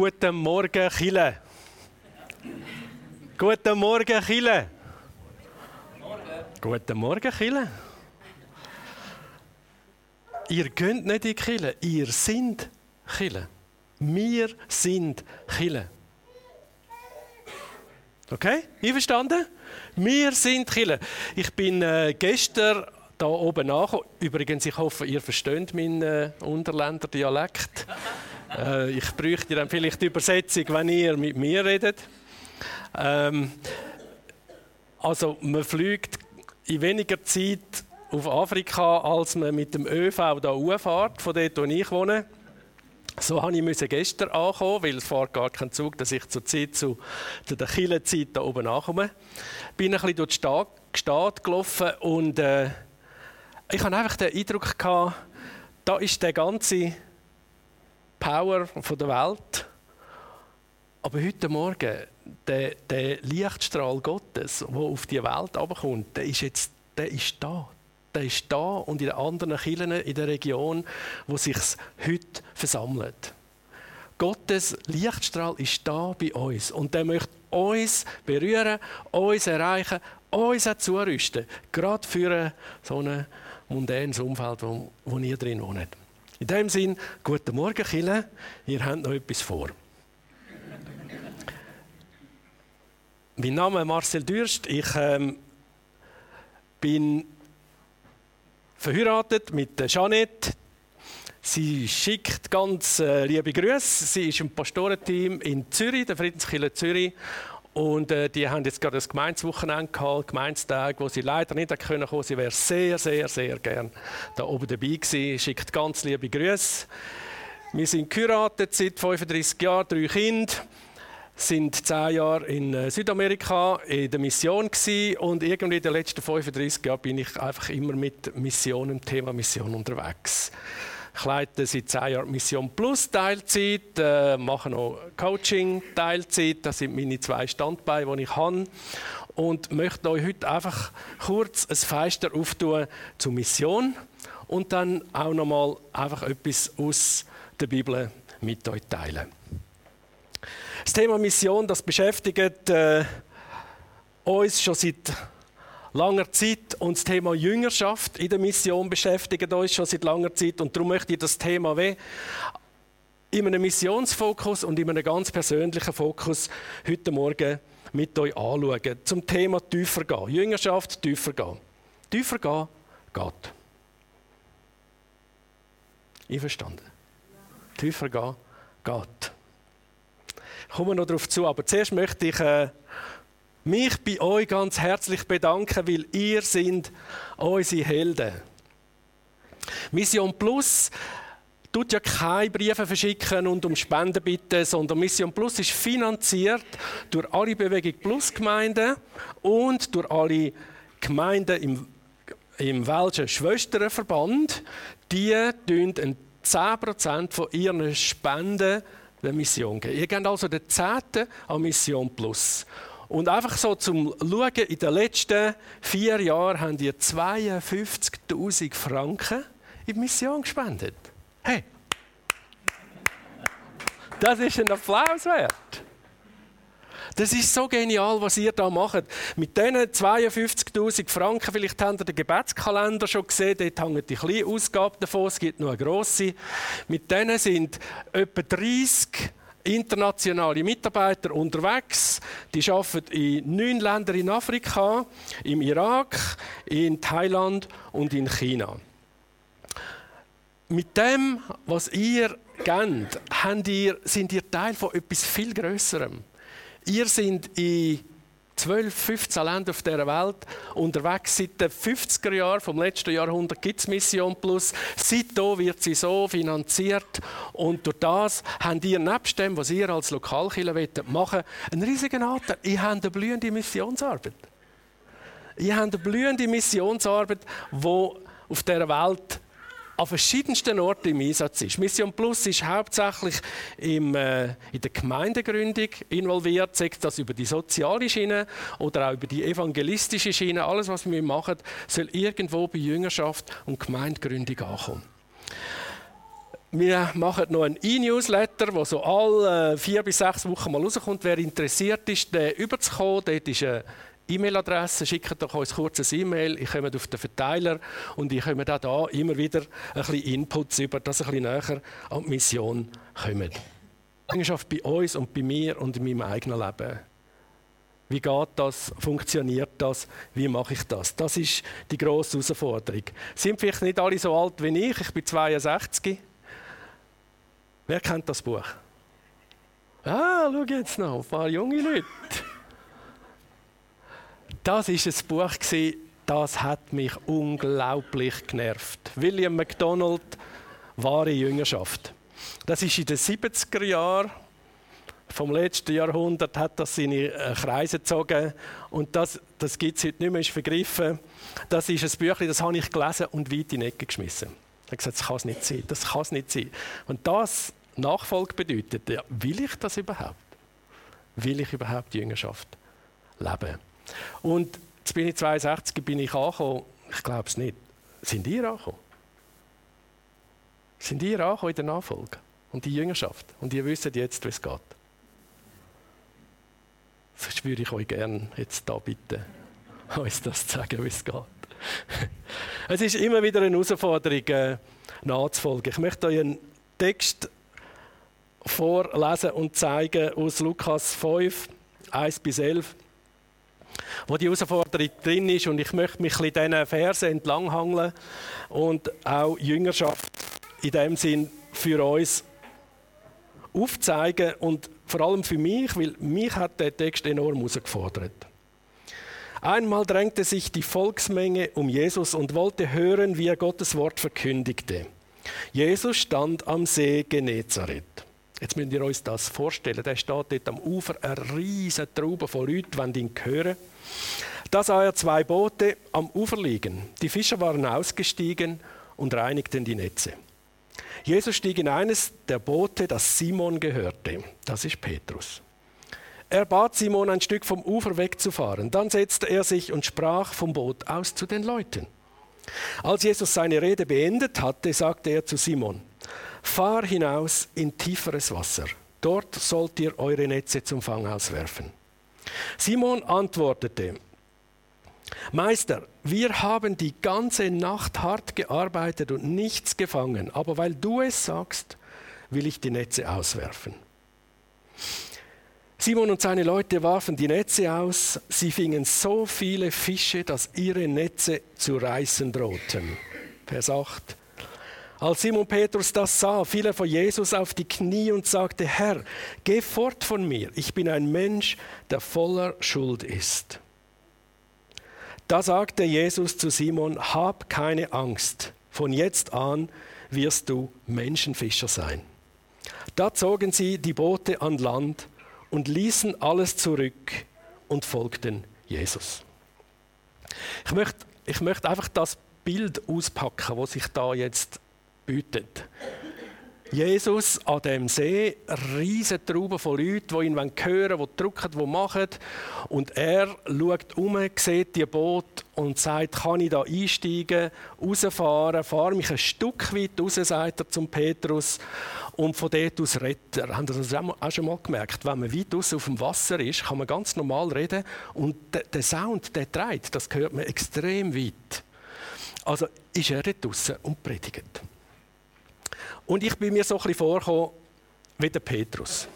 Guten Morgen, Chile. Guten Morgen, Chile. Guten Morgen, Chile. Ihr könnt nicht in Chile, ihr seid Chile. Wir sind Chile. Okay? Einverstanden? Wir sind Chile. Ich bin äh, gestern da oben nach. Übrigens, ich hoffe, ihr versteht meinen äh, Unterländer Dialekt. Äh, ich bräuchte dann vielleicht die Übersetzung, wenn ihr mit mir redet. Ähm, also, man fliegt in weniger Zeit auf Afrika, als man mit dem ÖV da fährt, von dort, wo ich wohne. So habe ich gestern ankommen, weil es fährt gar kein Zug, dass ich zur Zeit zu, der Killenzeit da oben ankomme. Bin ein bisschen durch die Stadt, Stadt gelaufen und äh, ich hatte einfach den Eindruck gehabt, da ist der ganze Power der Welt. Aber heute Morgen, der, der Lichtstrahl Gottes, der auf die Welt abkommt, der ist jetzt der ist da. Der ist da und in den anderen Kirchen in der Region, wo sich heute versammelt. Gottes Lichtstrahl ist da bei uns und der möchte uns berühren, uns erreichen, uns auch zurüsten. Gerade für so ein mundänes Umfeld, wo, wo ihr drin wohnt. In dem Sinn, guten Morgen, Kille. Ihr habt noch etwas vor. mein Name ist Marcel Dürst. Ich ähm, bin verheiratet mit Jeanette. Sie schickt ganz äh, liebe Grüße. Sie ist im Pastorenteam in Zürich, der Friedenskirche Zürich. Und äh, die haben jetzt gerade das Gemeinswochenende gehabt, Gemeindstag, wo sie leider nicht kommen können. Sie wäre sehr, sehr, sehr gern da oben dabei gewesen. Schickt ganz liebe Grüße. Wir sind geheiratet seit 35 Jahren, drei Kinder sind zehn Jahre in äh, Südamerika in der Mission und irgendwie in den letzten 35 Jahren bin ich einfach immer mit Mission im Thema Mission unterwegs. Ich leite seit zehn Jahren Mission Plus Teilzeit, äh, mache noch Coaching Teilzeit. Das sind meine zwei Standbeine, die ich habe. Und möchte euch heute einfach kurz ein Feister auftun zur Mission und dann auch noch mal einfach etwas aus der Bibel mit euch teilen. Das Thema Mission, das beschäftigt äh, uns schon seit langer Zeit und das Thema Jüngerschaft in der Mission beschäftigt uns schon seit langer Zeit und darum möchte ich das Thema weh in einem Missionsfokus und in einem ganz persönlichen Fokus heute Morgen mit euch anschauen. Zum Thema tiefer gehen. Jüngerschaft, tiefer gehen. Tiefer gehen, geht. Einverstanden? Tiefer gehen, geht kommen wir noch darauf zu. Aber zuerst möchte ich äh, mich bei euch ganz herzlich bedanken, weil ihr sind unsere Helden. Mission Plus tut ja keine Briefe verschicken und um Spenden bitten, sondern Mission Plus ist finanziert durch alle Bewegung Plus Gemeinden und durch alle Gemeinden im, im welschen Schwesternverband. Die tun 10% von ihren Spenden der Mission geben. Ihr gebt also den zehnten an Mission Plus. Und einfach so zum Schauen, in den letzten vier Jahren haben ihr 52.000 Franken in die Mission gespendet. Hey! Das ist ein Applaus wert. Das ist so genial, was ihr da macht. Mit diesen 52.000 Franken, vielleicht habt ihr den Gebetskalender schon gesehen, dort hängen die kleinen Ausgaben davon, es gibt noch eine grosse. Mit denen sind etwa 30 internationale Mitarbeiter unterwegs. Die arbeiten in neun Ländern in Afrika, im Irak, in Thailand und in China. Mit dem, was ihr gebt, ihr, sind ihr Teil von etwas viel Größerem. Ihr seid in 12, 15 Ländern auf dieser Welt unterwegs. Seit den 50er Jahren vom letzten Jahrhundert gibt es Mission Plus. Seitdem wird sie so finanziert. Und durch das habt ihr nebst dem, was ihr als Lokalkiller machen einen riesigen Anteil. Ihr habt eine blühende Missionsarbeit. Ihr habt eine blühende Missionsarbeit, die auf dieser Welt an verschiedensten Orten im Einsatz ist. Mission Plus ist hauptsächlich im, äh, in der Gemeindegründung involviert, sei das über die soziale Schiene oder auch über die evangelistische Schiene. Alles, was wir machen, soll irgendwo bei Jüngerschaft und Gemeindegründung ankommen. wir machen noch einen E-Newsletter, der so alle vier bis sechs Wochen mal rauskommt. Wer interessiert ist, den überzukommen, dort ist eine E-Mail-Adresse, schickt doch uns kurz ein E-Mail, ich komme auf den Verteiler und ich komme auch da immer wieder ein bisschen Inputs über, dass ein bisschen näher an die Mission kommen. Eigenschaft bei uns und bei mir und in meinem eigenen Leben. Wie geht das? Funktioniert das? Wie mache ich das? Das ist die grosse Herausforderung. Sind vielleicht nicht alle so alt wie ich? Ich bin 62. Wer kennt das Buch? Ah, schau jetzt noch, ein paar junge Leute. Das ist ein Buch, das hat mich unglaublich genervt. William MacDonald, wahre Jüngerschaft. Das ist in den 70er Jahren vom letzten Jahrhundert hat das seine äh, Kreise gezogen und das, das gibt es heute nicht mehr, ist vergriffen. Das ist ein Büchlein, das habe ich gelesen und weit in die Ecke geschmissen. Ich habe gesagt, das kann es nicht sein, das kann es nicht sein. Und das Nachfolge bedeutet, ja, will ich das überhaupt? Will ich überhaupt die Jüngerschaft leben? Und jetzt bin ich 62, bin ich angekommen, ich glaube es nicht. Sind ihr angekommen? Sind ihr angekommen in der Nachfolge? Und die Jüngerschaft? Und ihr wisst jetzt, wie es geht? Das würde ich euch gerne jetzt da bitten, uns das zu sagen, wie es geht. es ist immer wieder eine Herausforderung, äh, nachzufolgen. Ich möchte euch einen Text vorlesen und zeigen aus Lukas 5, 1 bis 11, wo die Herausforderung drin ist. Und ich möchte mich in diesen Versen entlanghangeln und auch Jüngerschaft in dem Sinn für uns aufzeigen und vor allem für mich, weil mich hat der Text enorm herausgefordert. Einmal drängte sich die Volksmenge um Jesus und wollte hören, wie er Gottes Wort verkündigte. Jesus stand am See Genezareth. Jetzt müsst ihr euch das vorstellen. Der steht dort am Ufer, eine riesige Traube von Leuten, wenn ihn hören. Da sah er zwei Boote am Ufer liegen. Die Fischer waren ausgestiegen und reinigten die Netze. Jesus stieg in eines der Boote, das Simon gehörte. Das ist Petrus. Er bat Simon, ein Stück vom Ufer wegzufahren. Dann setzte er sich und sprach vom Boot aus zu den Leuten. Als Jesus seine Rede beendet hatte, sagte er zu Simon, Fahr hinaus in tieferes Wasser. Dort sollt ihr eure Netze zum Fang auswerfen. Simon antwortete, Meister, wir haben die ganze Nacht hart gearbeitet und nichts gefangen, aber weil du es sagst, will ich die Netze auswerfen. Simon und seine Leute warfen die Netze aus, sie fingen so viele Fische, dass ihre Netze zu reißen drohten. Vers 8. Als Simon Petrus das sah, fiel er vor Jesus auf die Knie und sagte, Herr, geh fort von mir, ich bin ein Mensch, der voller Schuld ist. Da sagte Jesus zu Simon, hab keine Angst, von jetzt an wirst du Menschenfischer sein. Da zogen sie die Boote an Land und ließen alles zurück und folgten Jesus. Ich möchte, ich möchte einfach das Bild auspacken, wo sich da jetzt bietet. Jesus an dem See, riesige Trauben von Leuten, die ihn hören wollen, die drücken, die machen. Und er schaut um, sieht die Boot und sagt, kann ich da einsteigen, rausfahren, fahre mich ein Stück weit raus, sagt er zum Petrus. Und von dort aus redet er. Haben Sie das auch schon mal gemerkt? Wenn man weit raus auf dem Wasser ist, kann man ganz normal reden. Und der Sound, der trägt, das hört man extrem weit. Also ist er dort draußen und predigt. Und ich bin mir so ein vorgekommen wie der Petrus.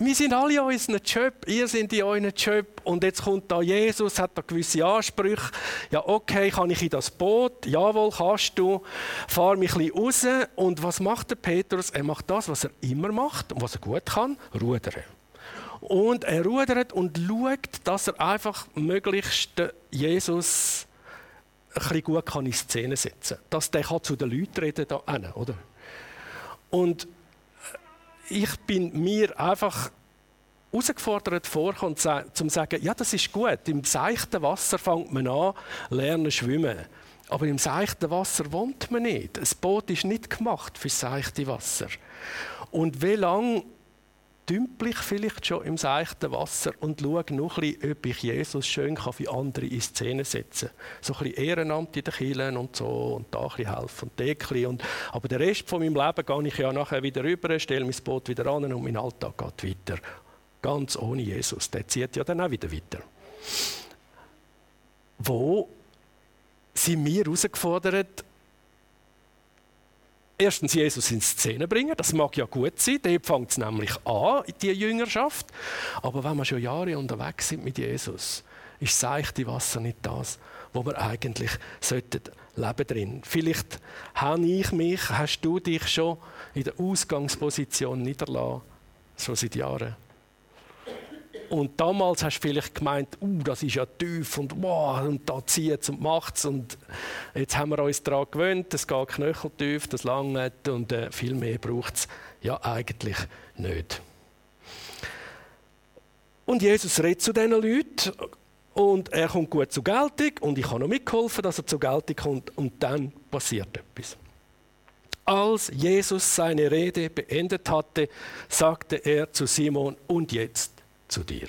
Wir sind alle in unserem Job, ihr seid in eurem Job und jetzt kommt da Jesus, hat da gewisse Ansprüche. Ja, okay, kann ich in das Boot? Jawohl, kannst du. Fahr mich ein bisschen raus. Und was macht der Petrus? Er macht das, was er immer macht und was er gut kann, rudern. Und er rudert und schaut, dass er einfach möglichst Jesus bisschen gut kann in Szene setzen kann. Dass der kann zu den Leuten reden da hinten, oder? Und äh, ich bin mir einfach herausgefordert vorgekommen, zum zu sagen, ja, das ist gut. Im seichten Wasser fängt man an, lernen schwimmen. Aber im seichten Wasser wohnt man nicht. Das Boot ist nicht gemacht für seichte Wasser. Und wie lange dümpel ich vielleicht schon im seichten Wasser und schaue noch ein bisschen, ob ich Jesus schön kann für andere in Szene setzen kann. So ein bisschen Ehrenamt in den Kirchen und so und da ein bisschen helfen und da und Aber den Rest von meinem Leben gehe ich ja nachher wieder rüber, stelle mein Boot wieder an und mein Alltag geht weiter. Ganz ohne Jesus. Der zieht ja dann auch wieder weiter. Wo sind wir herausgefordert, erstens Jesus in Szene bringen. Das mag ja gut sein. Dort fängt es nämlich an, die Jüngerschaft. Aber wenn wir schon Jahre unterwegs sind mit Jesus, ist das seichte Wasser nicht das, wo wir eigentlich sollten leben drin. Vielleicht habe ich mich, hast du dich schon in der Ausgangsposition niederlassen, schon seit Jahren. Und damals hast du vielleicht gemeint, uh, das ist ja tief und wow, und da zieht es und macht es. Und jetzt haben wir uns daran gewöhnt, es geht knöcheltief, das langt und äh, viel mehr braucht es ja eigentlich nicht. Und Jesus redet zu diesen Leuten und er kommt gut zur Geltung und ich habe noch mitgeholfen, dass er zur Geltung kommt und dann passiert etwas. Als Jesus seine Rede beendet hatte, sagte er zu Simon, und jetzt zu dir.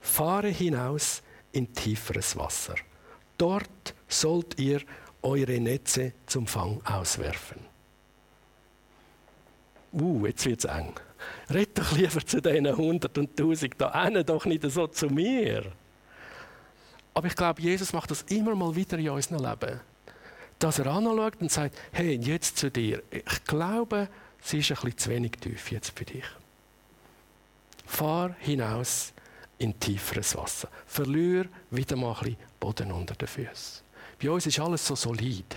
Fahre hinaus in tieferes Wasser. Dort sollt ihr eure Netze zum Fang auswerfen. Uh, jetzt wird es eng. Red doch lieber zu diesen hundert und tausend da einen, doch nicht so zu mir. Aber ich glaube, Jesus macht das immer mal wieder in unserem Leben. Dass er anschaut und sagt, hey, jetzt zu dir. Ich glaube, sie ist ein bisschen zu wenig tief jetzt für dich. Fahr hinaus in tieferes Wasser. Verlier wieder mal ein bisschen Boden unter den Füßen. Bei uns ist alles so solid.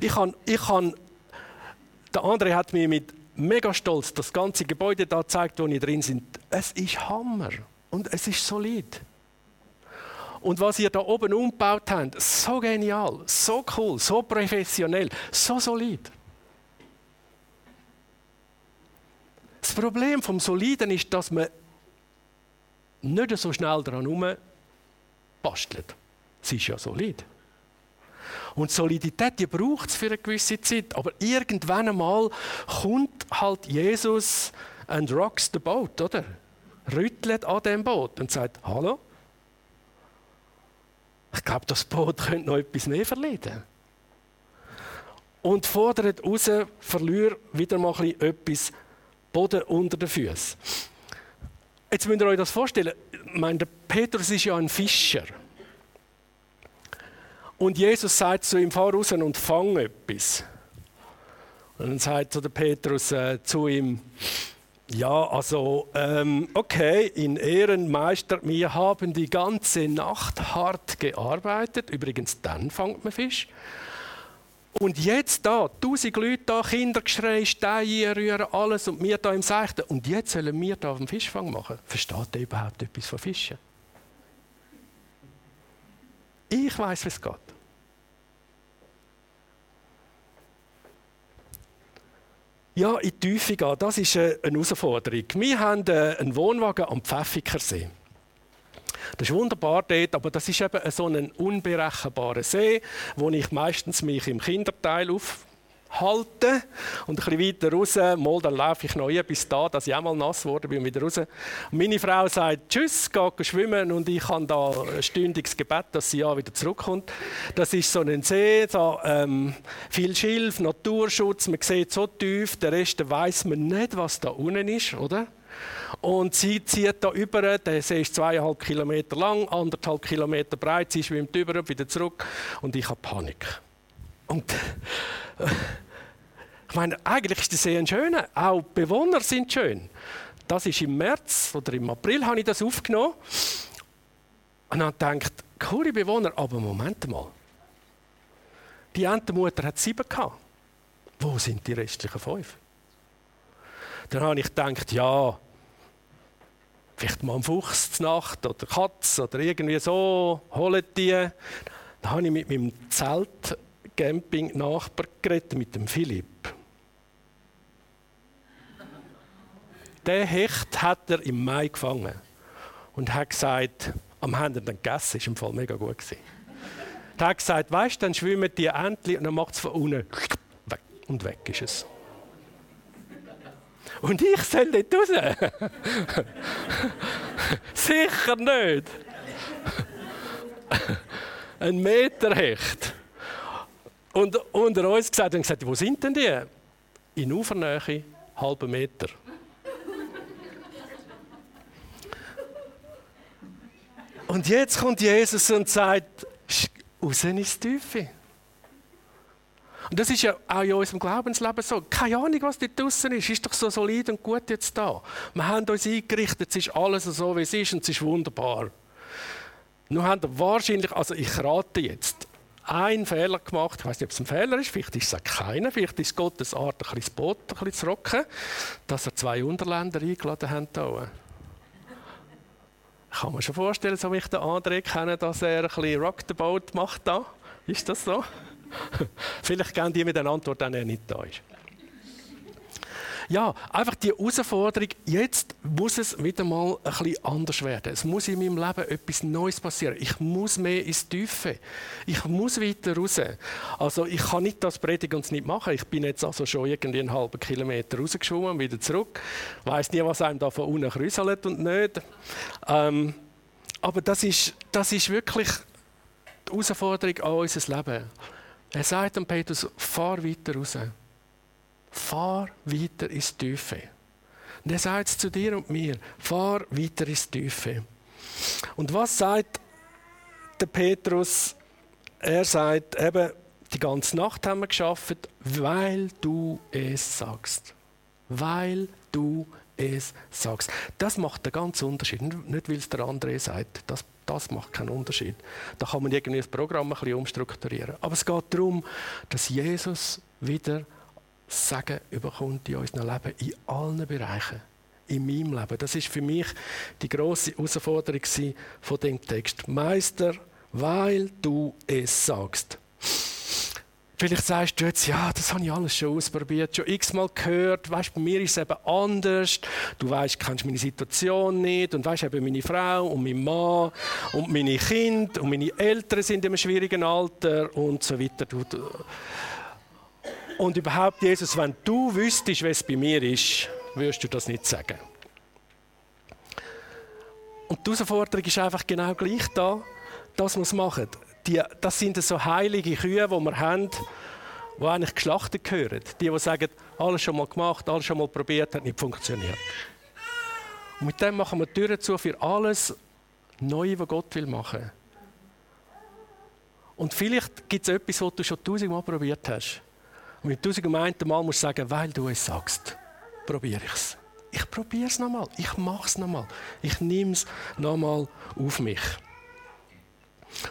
Ich kann, ich kann, der andere hat mir mit mega Stolz das ganze Gebäude da gezeigt, wo wir drin sind. Es ist Hammer und es ist solid. Und was ihr da oben umgebaut habt, so genial, so cool, so professionell, so solid. Das Problem vom Soliden ist, dass man nicht so schnell daran herum bastelt. Es ist ja solid. Und Solidität, die braucht es für eine gewisse Zeit. Aber irgendwann einmal kommt halt Jesus und rocks the boat, oder? Rüttelt an dem Boot und sagt, hallo? Ich glaube, das Boot könnte noch etwas mehr verlieren. Und fordert raus, verliere wieder mal etwas Boden unter den Füßen. Jetzt müsst ihr euch das vorstellen. Ich meine, der Petrus ist ja ein Fischer. Und Jesus sagt zu ihm, fahr raus und fang etwas. Und dann sagt so der Petrus äh, zu ihm, ja, also, ähm, okay, in Ehren, Meister, wir haben die ganze Nacht hart gearbeitet. Übrigens, dann fängt man Fisch. Und jetzt da, tausend Leute da, Kindergeschrei, Steine rühren, alles und wir da im Seichten. Und jetzt sollen wir da dem Fischfang machen. Versteht ihr überhaupt etwas von Fischen? Ich weiß, wie es geht. Ja, in die Tiefe gehen, das ist eine Herausforderung. Wir haben äh, einen Wohnwagen am Pfäffikersee. Das ist wunderbar dort, aber das ist eben so ein unberechenbarer See, wo ich meistens mich im Kinderteil aufhalte und ein bisschen weiter raus, mal dann laufe ich noch ein bis da, dass ich auch mal nass geworden bin, wieder raus. Meine Frau sagt Tschüss, geht schwimmen und ich habe da ein stündiges Gebet, dass sie ja wieder zurückkommt. Das ist so ein See, da, ähm, viel Schilf, Naturschutz, man sieht so tief, der Rest weiß man nicht, was da unten ist, oder? Und sie zieht da über, der See ist zweieinhalb Kilometer lang, anderthalb Kilometer breit, sie schwimmt über und wieder zurück und ich habe Panik. Und äh, ich meine, eigentlich ist der See ein schöner, auch die Bewohner sind schön. Das ist im März oder im April habe ich das aufgenommen und dann gedacht, coole Bewohner, aber Moment mal. Die Entenmutter hat sieben gehabt. Wo sind die restlichen fünf? Dann habe ich gedacht, ja, vielleicht mal ein Fuchs zur Nacht oder Katz oder irgendwie so, holen die. Dann habe ich mit meinem Zelt-Camping-Nachbar geredet, mit dem Philipp. Der Hecht hat er im Mai gefangen und hat gesagt, am Händen dann gegessen, ist im Fall mega gut gewesen. Er hat gesagt, weißt du, dann schwimmen die Entchen und dann macht es von unten weg. und weg ist es. Und ich soll dort raus? Sicher nicht. Ein Meter Hecht. Und unter uns gesagt, und gesagt, wo sind denn die? In Ufernähe, halben Meter. Und jetzt kommt Jesus und sagt, raus ins Tiefe. Und das ist ja auch in unserem Glaubensleben so. Keine Ahnung, was dort draußen ist. Ist doch so solid und gut jetzt da. Wir haben uns eingerichtet, es ist alles so, wie es ist und es ist wunderbar. Nur haben wir wahrscheinlich, also ich rate jetzt, einen Fehler gemacht. Ich weiß nicht, ob es ein Fehler ist, vielleicht ist es auch keiner. Vielleicht ist Gottes Art, ein bisschen das Boot ein bisschen zu rocken, dass er zwei Unterländer eingeladen hat. Ich kann mir schon vorstellen, so wie ich den André kenne, dass er ein bisschen Rock the Boat macht da. Ist das so? Vielleicht geben die mir eine Antwort, wenn er nicht da ist. Ja, einfach die Herausforderung, jetzt muss es wieder mal ein bisschen anders werden. Es muss in meinem Leben etwas Neues passieren. Ich muss mehr ins Tiefe. Ich muss weiter raus. Also ich kann nicht das predigen und es nicht machen. Ich bin jetzt also schon irgendwie einen halben Kilometer rausgeschwommen wieder zurück. Ich weiss nie, was einem da von unten krüselt und nicht. Ähm, aber das ist, das ist wirklich die Herausforderung an unser Leben. Er sagt dem Petrus, fahr weiter raus. Fahr weiter ins Tiefe. Und er sagt es zu dir und mir, fahr weiter ins Tiefe. Und was sagt der Petrus? Er sagt eben, die ganze Nacht haben wir geschafft, weil du es sagst. Weil du es sagst. Das macht einen ganz Unterschied. Nicht, weil es der andere sagt. Das das macht keinen Unterschied. Da kann man irgendwie das Programm ein bisschen umstrukturieren. Aber es geht darum, dass Jesus wieder Sagen überkommt in unserem Leben, in allen Bereichen. In meinem Leben. Das ist für mich die große Herausforderung von dem Text. Meister, weil du es sagst. Vielleicht sagst du jetzt, ja, das habe ich alles schon ausprobiert, schon x-mal gehört. Weißt, bei mir ist es eben anders. Du weißt, kennst meine Situation nicht und weißt eben meine Frau und mein Mann und meine Kinder und meine Eltern sind in einem schwierigen Alter und so weiter. Und überhaupt, Jesus, wenn du wüsstest, es bei mir ist, würdest du das nicht sagen. Und die Herausforderung ist einfach genau gleich da. Das muss machen die, das sind so heilige Kühe, die wir haben, die eigentlich geschlachtet gehören. Die, die sagen, alles schon mal gemacht, alles schon mal probiert, hat nicht funktioniert. Und mit dem machen wir Türen zu für alles Neue, was Gott will machen. Und vielleicht gibt es etwas, was du schon tausendmal probiert hast. Und mit tausendmal Mal musst du sagen, weil du es sagst, probiere ich es. Ich probiere es nochmal, ich mache es nochmal, ich nehme es nochmal auf mich.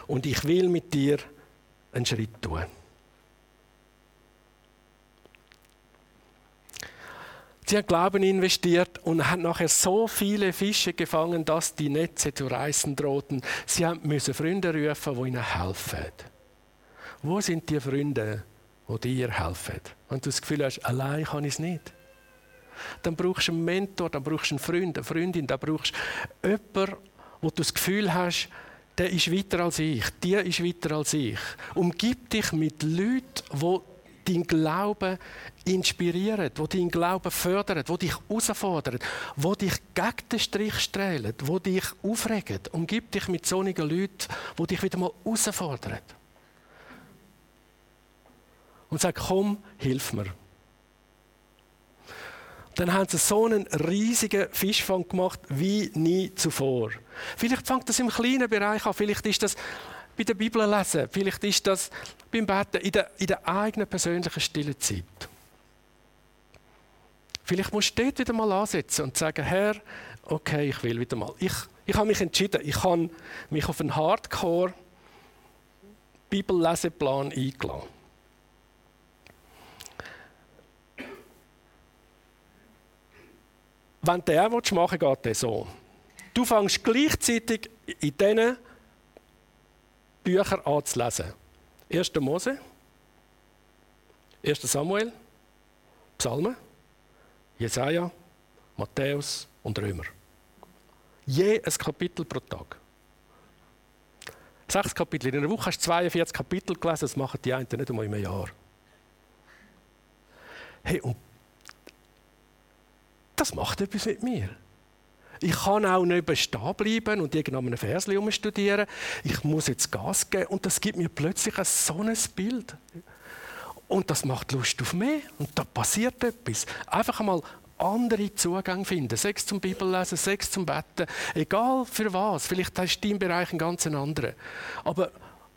Und ich will mit dir einen Schritt tun. Sie haben Glauben investiert und haben nachher so viele Fische gefangen, dass die Netze zu reißen drohten. Sie müssen Freunde rufen, die ihnen helfen. Wo sind die Freunde, die dir helfen? Wenn du das Gefühl hast, allein kann ich es nicht. Dann brauchst du einen Mentor, dann brauchst du einen Freund, eine Freundin, dann brauchst du jemanden, wo du das Gefühl hast, der ist weiter als ich, die ist weiter als ich. Umgib dich mit Leuten, die deinen Glauben inspirieren, die deinen Glauben fördern, die dich herausfordern, die dich gegen den Strich strählen, die dich aufregen. Umgib dich mit solchen Leuten, die dich wieder mal herausfordern. Und sag, komm, hilf mir. Dann haben sie so einen riesigen Fischfang gemacht wie nie zuvor. Vielleicht fängt das im kleinen Bereich an, vielleicht ist das bei der Bibel lesen, vielleicht ist das beim Beten in der, in der eigenen persönlichen stillen Zeit. Vielleicht musst du dort wieder mal ansetzen und sagen, Herr, okay, ich will wieder mal. Ich, ich habe mich entschieden, ich habe mich auf einen Hardcore Bibelleseplan eingeladen. Wenn du den machen willst, geht der so. Du fängst gleichzeitig in diesen Büchern an zu lesen. 1. Mose, 1. Samuel, Psalmen, Jesaja, Matthäus und Römer. Je ein Kapitel pro Tag. Sechs Kapitel. In einer Woche hast du 42 Kapitel gelesen, das machen die einen nicht einmal im Jahr. Hey, und das macht etwas mit mir. Ich kann auch nicht stehen bleiben und irgendeinen Vers studieren. Ich muss jetzt Gas geben und das gibt mir plötzlich ein so ein Bild. Und das macht Lust auf mehr und da passiert etwas. Einfach einmal andere Zugang finden. Sechs zum Bibellesen, sechs zum Betten. Egal für was. Vielleicht ist dein Bereich ein ganz anderer. Aber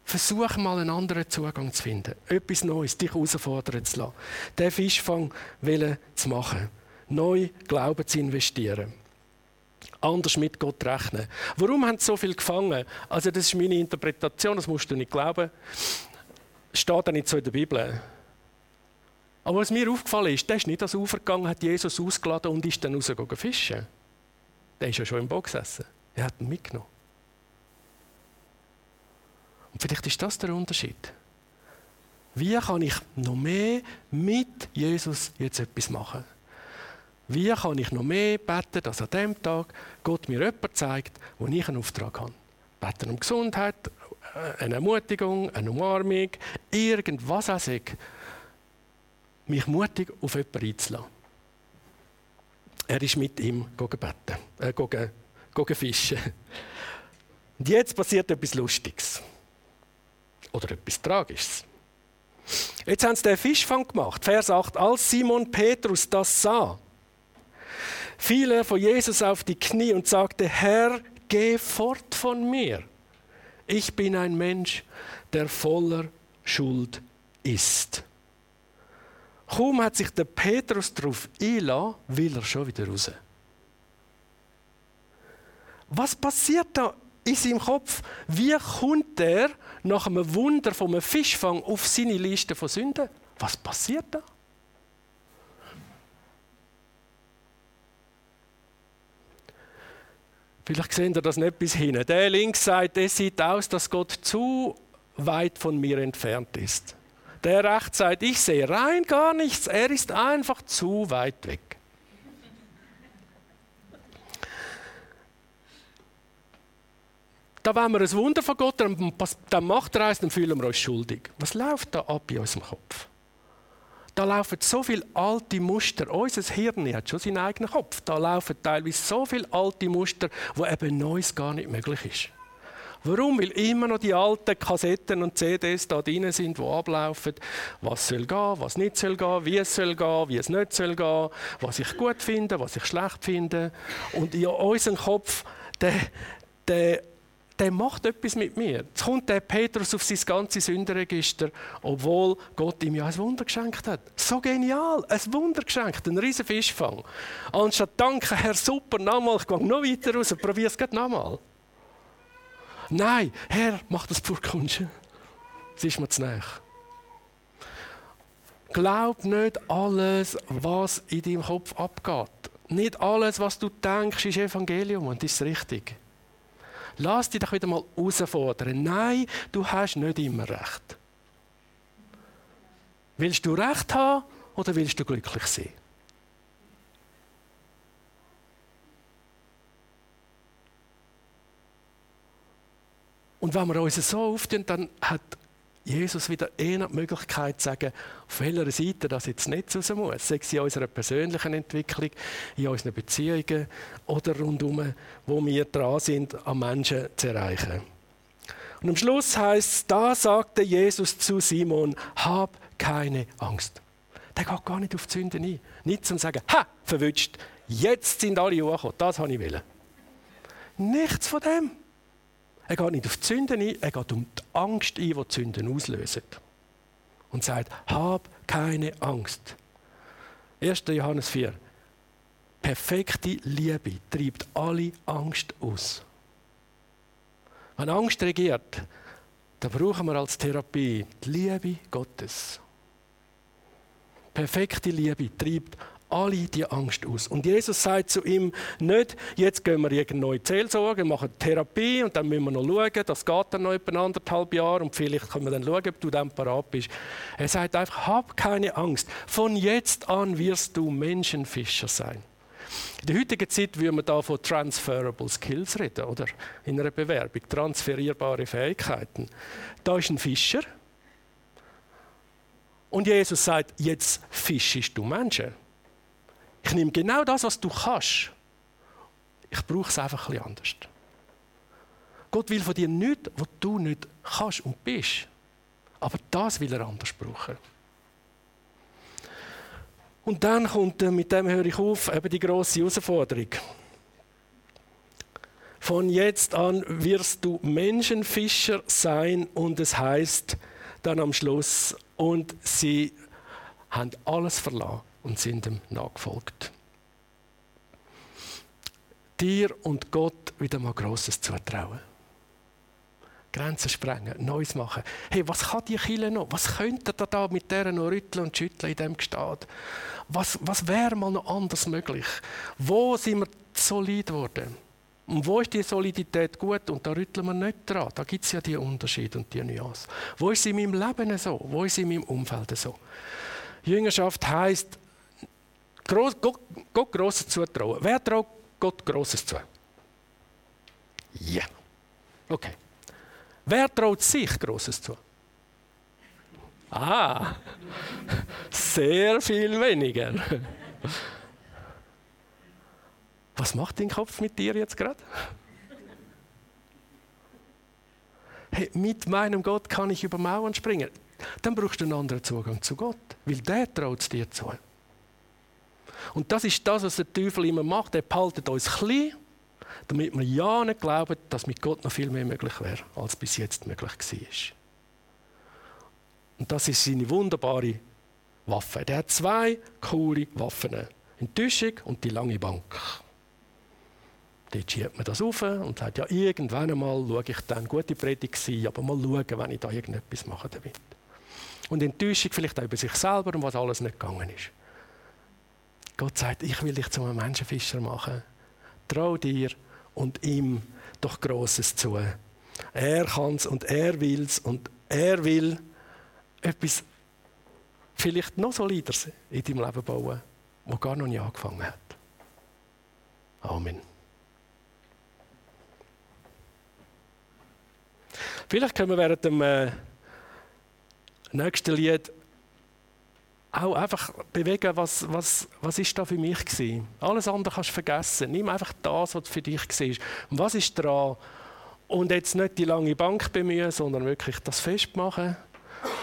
versuch mal einen anderen Zugang zu finden. Etwas Neues, dich herausfordern zu lassen. Den Fischfang zu machen. Neu Glauben zu investieren anders mit Gott rechnen. Warum haben sie so viel gefangen? Also das ist meine Interpretation, das musst du nicht glauben. Steht auch nicht so in der Bibel. Aber was mir aufgefallen ist, der ist nicht ans Ufer gegangen, hat Jesus ausgeladen und ist dann rausgegangen fischen. Der ist ja schon im Boot gesessen. Er hat ihn mitgenommen. Und vielleicht ist das der Unterschied. Wie kann ich noch mehr mit Jesus jetzt etwas machen? Wie kann ich noch mehr beten, dass an dem Tag Gott mir jemanden zeigt, wo ich einen Auftrag habe? Beten um Gesundheit, äh, eine Ermutigung, eine Umarmung, irgendwas auch sei. Mich mutig auf jemanden einzulassen. Er ist mit ihm beten, äh, gegangen, gegangen fischen. Und jetzt passiert etwas Lustiges. Oder etwas Tragisches. Jetzt haben sie den Fischfang gemacht. Vers 8. Als Simon Petrus das sah, fiel er vor Jesus auf die Knie und sagte, Herr, geh fort von mir. Ich bin ein Mensch, der voller Schuld ist. Kaum hat sich der Petrus darauf eingelassen, will er schon wieder raus. Was passiert da in seinem Kopf? Wie kommt er nach einem Wunder vom Fischfang auf seine Liste von Sünden? Was passiert da? Vielleicht sehen ihr das nicht bis hinten. Der links sagt, es sieht aus, dass Gott zu weit von mir entfernt ist. Der rechts sagt, ich sehe rein gar nichts, er ist einfach zu weit weg. Da wenn wir ein Wunder von Gott, dann macht er eins, dann fühlen wir uns schuldig. Was läuft da ab in unserem Kopf? Da laufen so viele alte Muster. Unser Hirn hat schon seinen eigenen Kopf. Da laufen teilweise so viele alte Muster, wo eben Neues gar nicht möglich ist. Warum? Weil immer noch die alten Kassetten und CDs da drin sind, die ablaufen. Was soll gehen, was nicht soll gehen, wie es soll gehen, wie es nicht soll gehen, was ich gut finde, was ich schlecht finde. Und in unserem Kopf, der, der der macht etwas mit mir. Jetzt kommt der Petrus auf sein ganzes Sündenregister, obwohl Gott ihm ja ein Wunder geschenkt hat. So genial, ein Wunder geschenkt, ein riesen Fischfang. Anstatt danke Herr, super, nochmal, ich gehe noch weiter raus, probier es nochmal. Nein, Herr, mach das pur Kunst. Es ist mir zu nahe. Glaub nicht alles, was in deinem Kopf abgeht. Nicht alles, was du denkst, ist Evangelium und ist richtig. Lass dich doch wieder mal herausfordern. Nein, du hast nicht immer recht. Willst du recht haben oder willst du glücklich sein? Und wenn wir uns so auftun, dann hat Jesus wieder eher die Möglichkeit zu sagen, auf welcher Seite das jetzt nicht raus muss. Sei es in unserer persönlichen Entwicklung, in unseren Beziehungen oder rundum, wo wir dran sind, an Menschen zu erreichen. Und am Schluss heißt es, da sagte Jesus zu Simon, hab keine Angst. Der geht gar nicht auf die Sünde ein. Nicht zum sagen, ha, verwünscht, jetzt sind alle hochgekommen, das habe ich wollen. Nichts von dem. Er geht nicht auf die Sünden ein, er geht um die Angst ein, die die Sünden auslösen. Und sagt, hab keine Angst. 1. Johannes 4. Perfekte Liebe treibt alle Angst aus. Wenn Angst regiert, dann brauchen wir als Therapie die Liebe Gottes. Perfekte Liebe treibt alle die Angst aus. Und Jesus sagt zu ihm nicht, jetzt gehen wir irgendeine neue Seelsorge, machen Therapie und dann müssen wir noch schauen, das geht dann noch etwa anderthalb Jahre und vielleicht können wir dann schauen, ob du dann parat bist. Er sagt einfach, hab keine Angst. Von jetzt an wirst du Menschenfischer sein. In der heutigen Zeit würde man da von transferable Skills reden, oder? In einer Bewerbung, transferierbare Fähigkeiten. Da ist ein Fischer, Und Jesus sagt, jetzt fischst du Menschen. Ich nehme genau das, was du kannst. Ich brauche es einfach ein anders. Gott will von dir nichts, was du nicht kannst und bist. Aber das will er anders brauchen. Und dann kommt, äh, mit dem höre ich auf, eben die große Herausforderung. Von jetzt an wirst du Menschenfischer sein und es heißt dann am Schluss, und sie haben alles verlassen und sind ihm nachgefolgt. Dir und Gott wieder mal Grosses zutrauen. Grenzen sprengen, Neues machen. Hey, was kann die Kille noch? Was könnte ihr da mit der noch rütteln und schütteln in diesem Gestad? Was, was wäre mal noch anders möglich? Wo sind wir solid geworden? Und wo ist die Solidität gut? Und da rütteln wir nicht dran. Da gibt es ja die Unterschiede und die Nuancen. Wo ist sie in meinem Leben so? Wo ist sie in meinem Umfeld so? Jüngerschaft heisst, Gott, Gott Grosses zutrauen. Wer traut Gott Grosses zu? Ja. Yeah. Okay. Wer traut sich Grosses zu? Ah, sehr viel weniger. Was macht dein Kopf mit dir jetzt gerade? Hey, mit meinem Gott kann ich über Mauern springen. Dann brauchst du einen anderen Zugang zu Gott, weil der traut es dir zu. Und das ist das, was der Teufel immer macht. Er behaltet uns klein, damit wir ja nicht glauben, dass mit Gott noch viel mehr möglich wäre, als bis jetzt möglich war. Und das ist seine wunderbare Waffe. Der hat zwei coole Waffen. Enttäuschung und die lange Bank. Dort schiebt man das auf und sagt, ja, irgendwann einmal schaue ich dann, gute Predigt sein, aber mal schauen, wenn ich da irgendetwas mache damit. Und Enttäuschung vielleicht auch über sich selber und was alles nicht gegangen ist. Gott sagt, ich will dich zu einem Menschenfischer machen. Trau dir und ihm doch Grosses zu. Er kann es und er will es und er will etwas vielleicht noch solideres in deinem Leben bauen, das gar noch nicht angefangen hat. Amen. Vielleicht können wir während dem äh, nächsten Lied auch einfach bewegen, was, was, was ist da für mich gewesen. Alles andere kannst du vergessen. Nimm einfach das, was für dich war. Und was ist dran? Und jetzt nicht die lange Bank bemühen, sondern wirklich das festmachen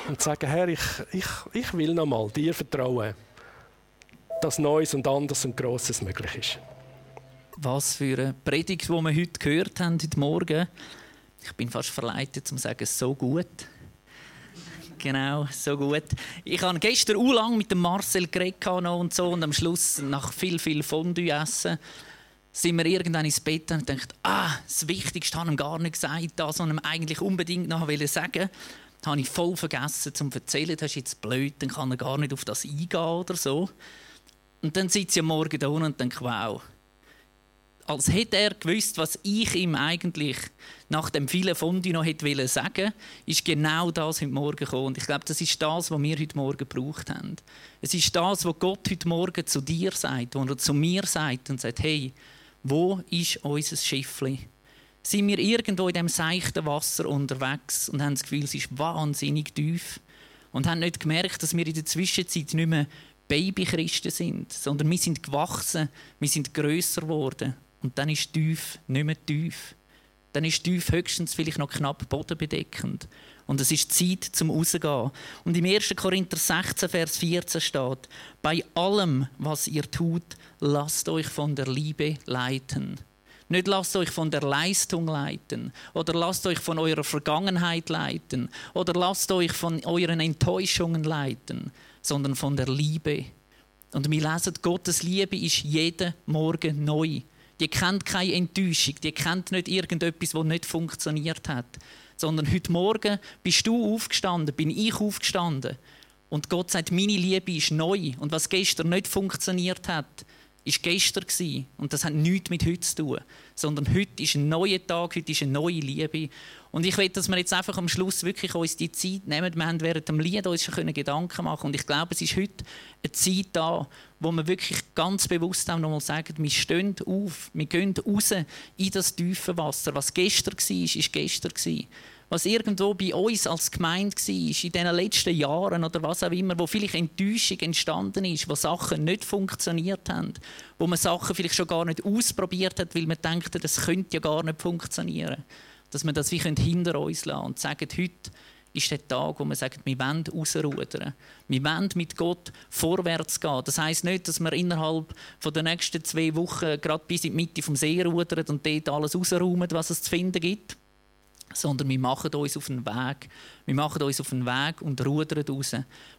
und sagen, Herr, ich, ich, ich will noch mal dir vertrauen, dass Neues und anderes und Grosses möglich ist. Was für eine Predigt, die wir heute gehört haben, heute Morgen. Ich bin fast verleitet, zu sagen, so gut. Genau, so gut. Ich habe gestern u lang mit dem Marcel geredet und so und am Schluss nach viel viel Fondue essen sind wir irgendwann ins Bett und denkt, ah, das Wichtigste habe ich gar nicht gesagt, das, was ich eigentlich unbedingt noch sagen Das habe ich voll vergessen zu erzählen. Das ist jetzt blöd, dann kann er gar nicht auf das eingehen oder so. Und dann sitze ich am Morgen da und denke, wow, als hätte er gewusst, was ich ihm eigentlich nach dem vielen Fondue noch hätte sagen ist genau das heute Morgen gekommen. Und ich glaube, das ist das, was wir heute Morgen gebraucht haben. Es ist das, was Gott heute Morgen zu dir sagt, wo er zu mir sagt und sagt, hey, wo ist unser Schiffli? Sind wir irgendwo in dem seichten Wasser unterwegs und haben das Gefühl, es ist wahnsinnig tief und haben nicht gemerkt, dass wir in der Zwischenzeit nicht mehr Babychristen sind, sondern wir sind gewachsen, wir sind größer geworden und dann ist tief nicht mehr tief. Dann ist tief höchstens vielleicht noch knapp bodenbedeckend. Und es ist Zeit zum Rausgehen. Und im 1. Korinther 16, Vers 14 steht: Bei allem, was ihr tut, lasst euch von der Liebe leiten. Nicht lasst euch von der Leistung leiten oder lasst euch von eurer Vergangenheit leiten oder lasst euch von euren Enttäuschungen leiten, sondern von der Liebe. Und wir lesen, Gottes Liebe ist jeden Morgen neu. Die kennt keine Enttäuschung, die kennt nicht irgendetwas, das nicht funktioniert hat. Sondern heute Morgen bist du aufgestanden, bin ich aufgestanden. Und Gott sagt, meine Liebe ist neu. Und was gestern nicht funktioniert hat, ist gestern gewesen. und das hat nichts mit heute zu tun, sondern heute ist ein neuer Tag, heute ist eine neue Liebe und ich will, dass wir jetzt einfach am Schluss wirklich uns die Zeit nehmen. Wir haben während dem Lied uns schon Gedanken machen und ich glaube, es ist heute eine Zeit da, wo wir wirklich ganz bewusst auch nochmal sagen, wir stehen auf, wir gehen raus in das tiefe Wasser. Was gestern war, ist gestern gewesen. Was irgendwo bei uns als Gemeinde war, in diesen letzten Jahren oder was auch immer, wo vielleicht Enttäuschung entstanden ist, wo Sachen nicht funktioniert haben, wo man Sachen vielleicht schon gar nicht ausprobiert hat, weil man denkt, das könnte ja gar nicht funktionieren. Dass wir das wie hinter uns lassen und sagen, heute ist der Tag, wo wir sagen, wir wollen rausrudern. Wir wollen mit Gott vorwärts gehen. Das heisst nicht, dass wir innerhalb der nächsten zwei Wochen gerade bis in die Mitte vom See rudern und dort alles rausräumen, was es zu finden gibt. Sondern wir machen uns auf den Weg. Wir machen uns auf den Weg und rudern raus.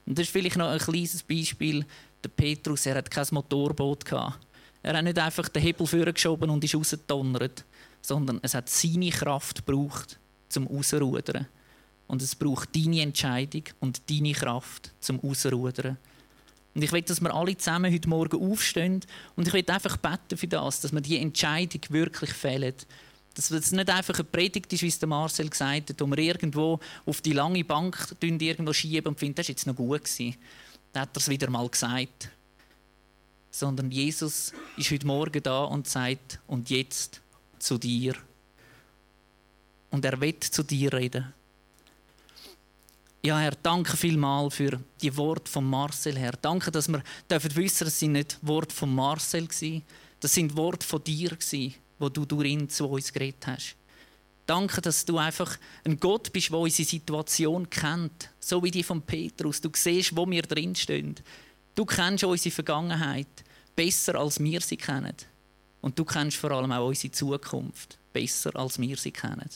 Und das ist vielleicht noch ein kleines Beispiel. Der Petrus, er hat kein Motorboot gehabt. Er hat nicht einfach den Hebel vorgeschoben und ist rausgedonnert, sondern es hat seine Kraft gebraucht, zum Rausrudern. Und es braucht deine Entscheidung und deine Kraft zum Ausrudern. Und ich will, dass wir alle zusammen heute Morgen aufstehen und ich will einfach beten für das, dass wir die Entscheidung wirklich fällen. Dass es nicht einfach eine Predigt ist, wie es Marcel gesagt hat, wo wir irgendwo auf die lange Bank irgendwo schieben und finden, das war jetzt noch gut. Gewesen. Dann hat er es wieder mal gesagt. Sondern Jesus ist heute Morgen da und sagt, und jetzt zu dir. Und er wird zu dir reden. Ja, Herr, danke vielmals für die Worte von Marcel, Herr. Danke, dass wir dürfen wissen, das sind nicht Worte von Marcel waren, das sind Worte von dir gewesen, wo du durch ihn zu uns geredet hast. Danke, dass du einfach ein Gott bist, der unsere Situation kennt, so wie die von Petrus. Du siehst, wo wir drinstehen. Du kennst unsere Vergangenheit besser, als wir sie kennen. Und du kennst vor allem auch unsere Zukunft besser, als wir sie kennen.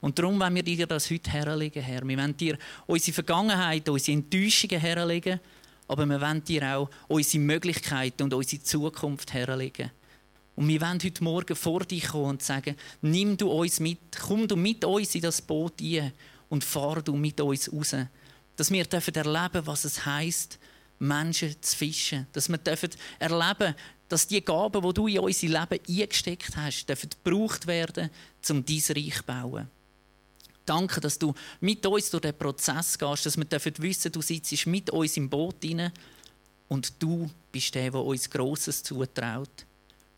Und darum wollen wir dir das heute herlegen, Herr. Wir wollen dir unsere Vergangenheit, unsere Enttäuschungen herlegen, aber wir wollen dir auch unsere Möglichkeiten und unsere Zukunft herlegen. Und wir wollen heute Morgen vor dich kommen und sagen, nimm du uns mit, komm du mit uns in das Boot ein und fahr du mit uns raus. Dass wir dürfen erleben, was es heisst, Menschen zu fischen. Dass wir dürfen erleben, dass die Gaben, die du in unser Leben eingesteckt hast, dürfen gebraucht werden, um dein Reich zu bauen. Danke, dass du mit uns durch den Prozess gehst, dass wir dürfen wissen, du sitzt mit uns im Boot hinein und du bist der, der uns Grosses zutraut.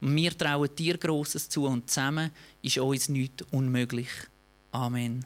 Wir trauen dir Grosses zu und zusammen ist uns nichts unmöglich. Amen.